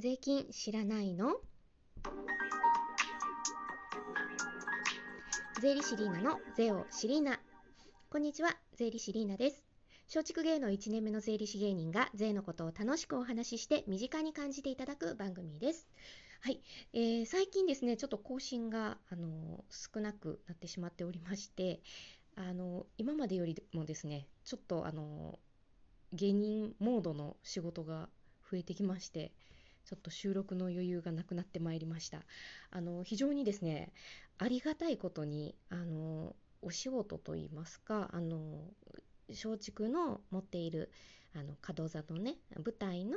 税金知らないの？税理士リーナの税をシリーナこんにちは税理士リーナです。松竹芸能1年目の税理士芸人が税のことを楽しくお話しして身近に感じていただく番組です。はい、えー、最近ですねちょっと更新があの少なくなってしまっておりましてあの今までよりもですねちょっとあの芸人モードの仕事が増えてきましてちょっと収録の余裕がなくなってまいりました。あの非常にですねありがたいことにあのお仕事といいますかあの松竹の持っているあの門座のね舞台の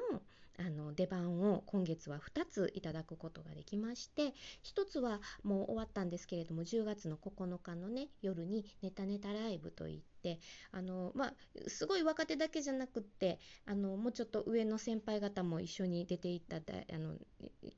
あの出番を今月は2ついただくことができまして1つはもう終わったんですけれども10月の9日のね夜にネタネタライブといってあのまあすごい若手だけじゃなくってあのもうちょっと上の先輩方も一緒に出ていただあの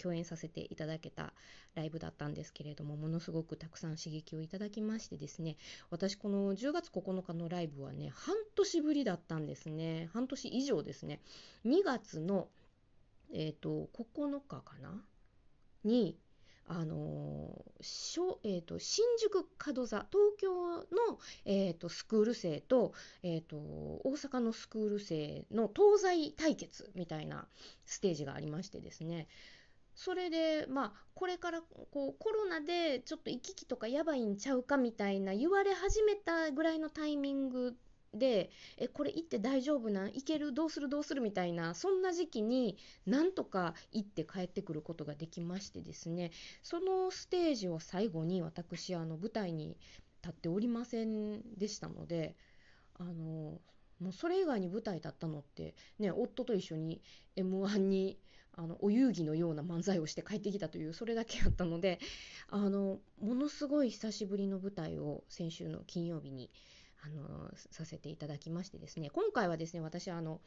共演させていただけたライブだったんですけれどもものすごくたくさん刺激をいただきましてですね私この10月9日のライブはね半年ぶりだったんですね。半年以上ですね。2月のえ、ー、と、9日かな？に、あのーえーと、新宿門座東京の、えーと、スクール生と,、えーと、大阪のスクール生の東西対決みたいなステージがありましてですね。それでまあこれからこうコロナでちょっと行き来とかやばいんちゃうかみたいな言われ始めたぐらいのタイミングでえこれ行って大丈夫なん？行ける？どうする？どうする？みたいなそんな時期になんとか行って帰ってくることができましてですね。そのステージを最後に私あの舞台に立っておりませんでしたのであのもうそれ以外に舞台立ったのってね夫と一緒に m 1にあのお遊戯のような漫才をして帰ってきたというそれだけやったのであのものすごい久しぶりの舞台を先週の金曜日にあのさせていただきましてですね今回はですね私あの、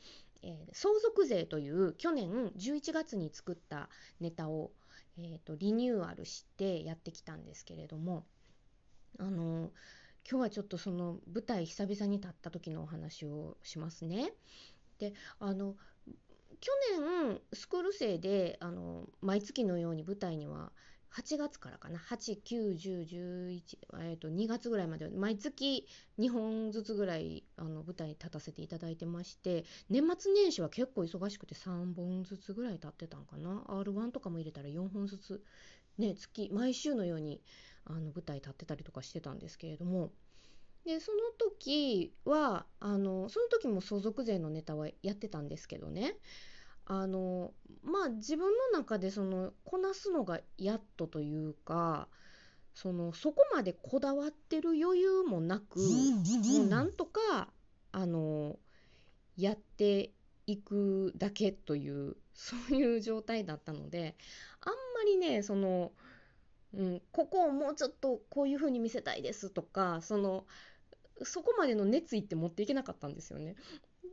えー、相続税という去年11月に作ったネタを、えーと、リニューアルしてやってきたんですけれどもあの今日はちょっとその舞台久々に立った時のお話をしますね。であの去年スクール生であの毎月のように舞台には8月からかな。8、9、10、11、えー、と2月ぐらいまで毎月2本ずつぐらいあの舞台に立たせていただいてまして年末年始は結構忙しくて3本ずつぐらい立ってたんかな。R1 とかも入れたら4本ずつね月毎週のようにあの舞台立ってたりとかしてたんですけれども。でその時はあのその時も相続税のネタはやってたんですけどね。あのまあ自分の中でそのこなすのがやっとというかそのそこまでこだわってる余裕もなく、もうなんとかあのやっていくだけというそういう状態だったのであんまりねその、うん、ここをもうちょっとこういう風に見せたいですとかそのそこまでの熱意って持っていけなかったんですよね。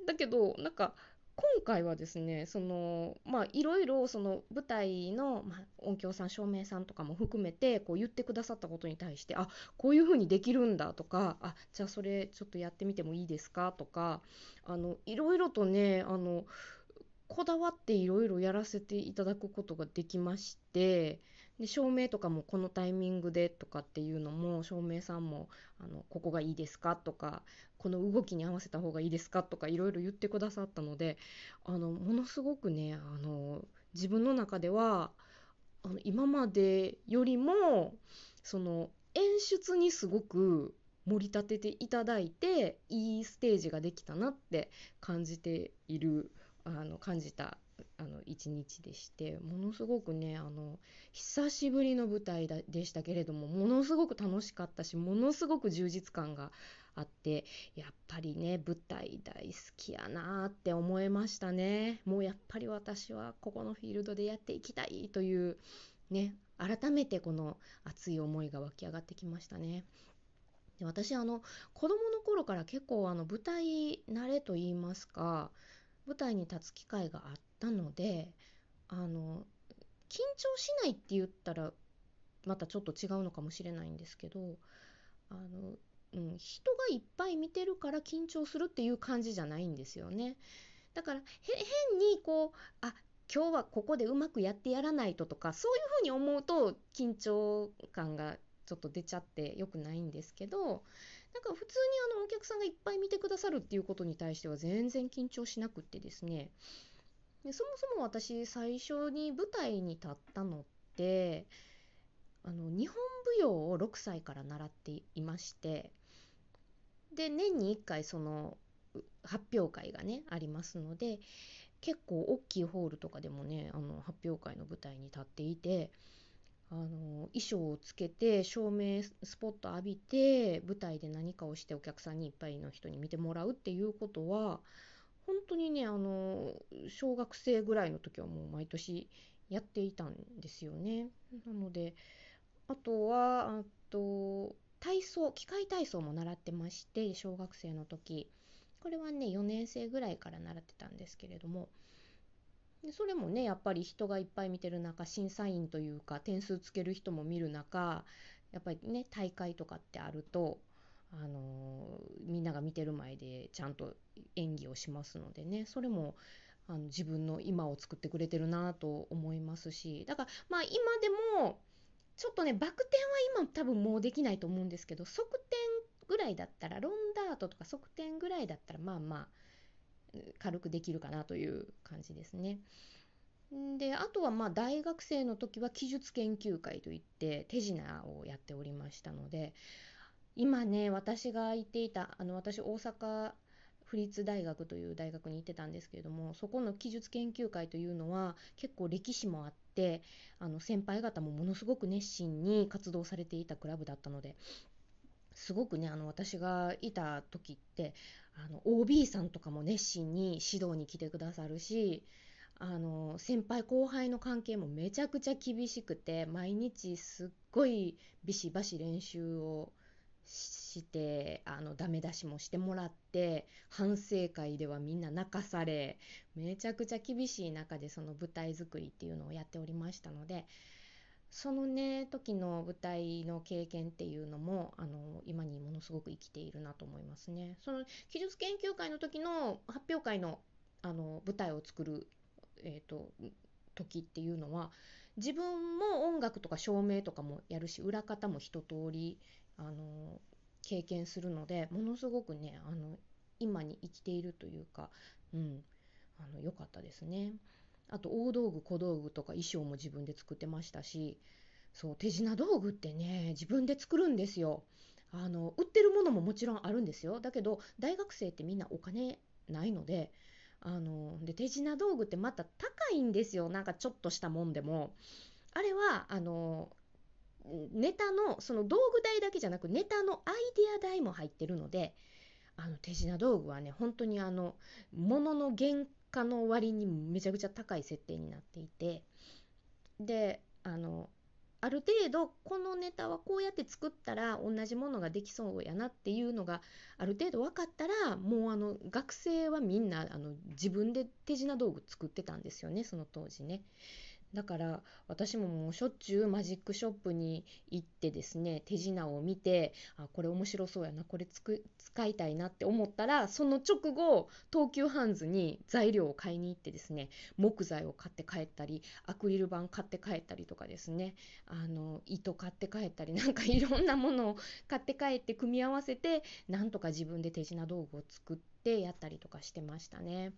だけどなんか今回はですねそのまあいろいろその舞台の、まあ、音響さん照明さんとかも含めてこう言ってくださったことに対してあこういうふうにできるんだとかあじゃあそれちょっとやってみてもいいですかとかあのいろいろとねあのこだわっていろいろやらせていただくことができましてで照明とかもこのタイミングでとかっていうのも照明さんもあのここがいいですかとかこの動きに合わせた方がいいですかとかいろいろ言ってくださったのであのものすごくねあの自分の中ではあの今までよりもその演出にすごく盛り立てていただいていいステージができたなって感じているあの感じたあの一日でしてものすごくねあの久しぶりの舞台だでしたけれどもものすごく楽しかったしものすごく充実感があってやっぱりね舞台大好きやなって思いましたねもうやっぱり私はここのフィールドでやっていきたいというね改めてこの熱い思いが湧き上がってきましたね。で私あの子供の頃から結構あの舞台慣れと言いますか舞台に立つ機会があったのであの緊張しないって言ったらまたちょっと違うのかもしれないんですけどあの、うん、人がいっぱい見てるから緊張するっていう感じじゃないんですよね。だから変にこうあ今日はここでうまくやってやらないととかそういうふうに思うと緊張感がちょっと出ちゃってよくないんですけどなんか普通にあのお客さんがいっぱい見てくださるっていうことに対しては全然緊張しなくってですねでそもそも私最初に舞台に立ったのってあの日本舞踊を6歳から習っていましてで年に1回その発表会がねありますので結構大きいホールとかでもねあの発表会の舞台に立っていてあの衣装をつけて照明スポット浴びて舞台で何かをしてお客さんにいっぱいの人に見てもらうっていうことは本当にねあの小学生ぐらいの時はもう毎年やっていたんですよね。なのであとはあと体操機械体操も習ってまして小学生の時これはね4年生ぐらいから習ってたんですけれどもでそれもねやっぱり人がいっぱい見てる中審査員というか点数つける人も見る中やっぱりね大会とかってあるとあのみんなが見てる前でちゃんと演技をしますのでねそれもあの自分の今を作ってくれてるなと思いますしだからまあ今でもちょっとねバク転は今多分もうできないと思うんですけど側転ぐらいだったらロンダートとか側転ぐらいだったらまあまあ軽くできるかなという感じですね。であとはまあ大学生の時は記述研究会といって手品をやっておりましたので今ね私が行っていたあの私大阪府立大学という大学に行ってたんですけれどもそこの記述研究会というのは結構歴史もあってあの先輩方もものすごく熱心に活動されていたクラブだったのですごくねあの私がいた時ってあの OB さんとかも熱心に指導に来てくださるしあの先輩後輩の関係もめちゃくちゃ厳しくて毎日すっごいビシバシ練習をしてあのダメ出しもしてもらって反省会ではみんな泣かされめちゃくちゃ厳しい中でその舞台作りっていうのをやっておりましたのでそのね時の舞台の経験っていうのもあの今にものすごく生きているなと思いますね。その記述研究会の時の発表会のあの舞台を作る、えーと、時っていうのは自分も音楽とか照明とかもやるし裏方も一通りあの経験するのでものすごくねあの今に生きているというか、うん、あの良かったですね。あと大道具小道具とか衣装も自分で作ってましたしそう手品道具ってね自分で作るんですよ。あの売ってるものももちろんあるんですよ。だけど大学生ってみんなお金ないのであので手品道具ってまた高いんですよ。なんかちょっとしたもんでも。あれはあのネタのその道具代だけじゃなくネタのアイデア代も入ってるのであの手品道具はね本当にあの物の原価の割にめちゃくちゃ高い設定になっていてであのある程度このネタはこうやって作ったら同じものができそうやなっていうのがある程度分かったらもうあの学生はみんなあの自分で手品道具作ってたんですよねその当時ね。だから私ももうしょっちゅうマジックショップに行ってですね手品を見てあこれ面白そうやなこれつく使いたいなって思ったらその直後東急ハンズに材料を買いに行ってですね木材を買って帰ったりアクリル板買って帰ったりとかですねあの糸買って帰ったり なんかいろんなものを買って帰って組み合わせてなんとか自分で手品道具を作ってやったりとかしてましたね。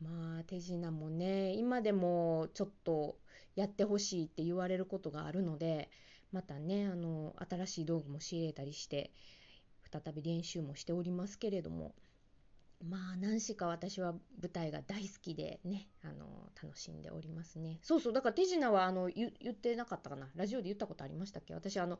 まあ手品もね今でもちょっとやってほしいって言われることがあるのでまたねあの新しい道具も仕入れたりして再び練習もしておりますけれどもまあ何しか私は舞台が大好きでねあの楽しんでおりますね。そうそうだから手品はあの言ってなかったかな。ラジオで言ったことありましたっけ？私あの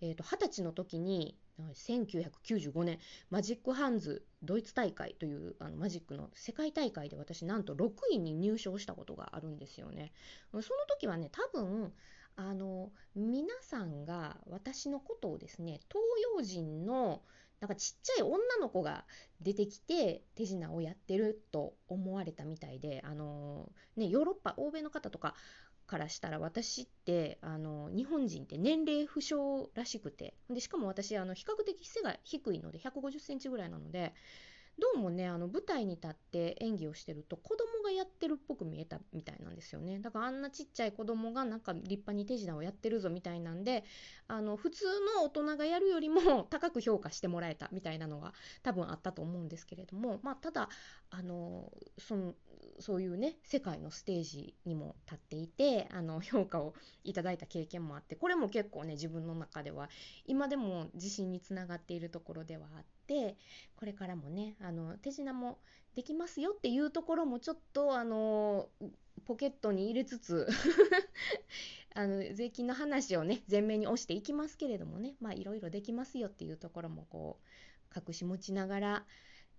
えーと、20歳の時に1995年マジックハンズドイツ大会というあのマジックの世界大会で私なんと6位に入賞したことがあるんですよね。その時はね多分あの皆さんが私のことをですね東洋人のなんかちっちゃい女の子が出てきて手品をやってると思われたみたいであの、ね、ヨーロッパ欧米の方とかからしたら私ってあの日本人って年齢不詳らしくてでしかも私あの比較的背が低いので1 5 0センチぐらいなのでどうもねあの舞台に立って演技をしてると子供がやってるっぽく見えたみたいなんですよね。だからあんなちっちゃい子供がなんか立派に手品をやってるぞみたいなんであの普通の大人がやるよりも 高く評価してもらえたみたいなのが多分あったと思うんですけれどもまあただあのそのそういうね世界のステージにも立っていてあの 評価をいただいた経験もあってこれも結構ね自分の中では今でも自信につながっているところではあってってこれからもねあの手品もできますよっていうところもちょっとあのポケットに入れつつ あの税金の話をね前面に押していきますけれどもねまあいろいろできますよっていうところもこう隠し持ちながら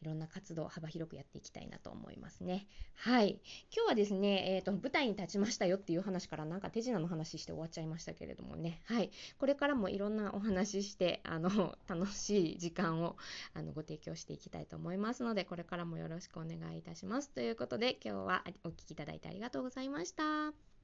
いろんな活動を幅広くやっていきたいなと思いますね。はい。今日はですね、えっ、ー、と、舞台に立ちましたよっていう話からなんか手品の話して終わっちゃいましたけれどもね。はい。これからもいろんなお話しして、あの、楽しい時間をあのご提供していきたいと思いますので、これからもよろしくお願いいたします。ということで、今日はお聴きいただいてありがとうございました。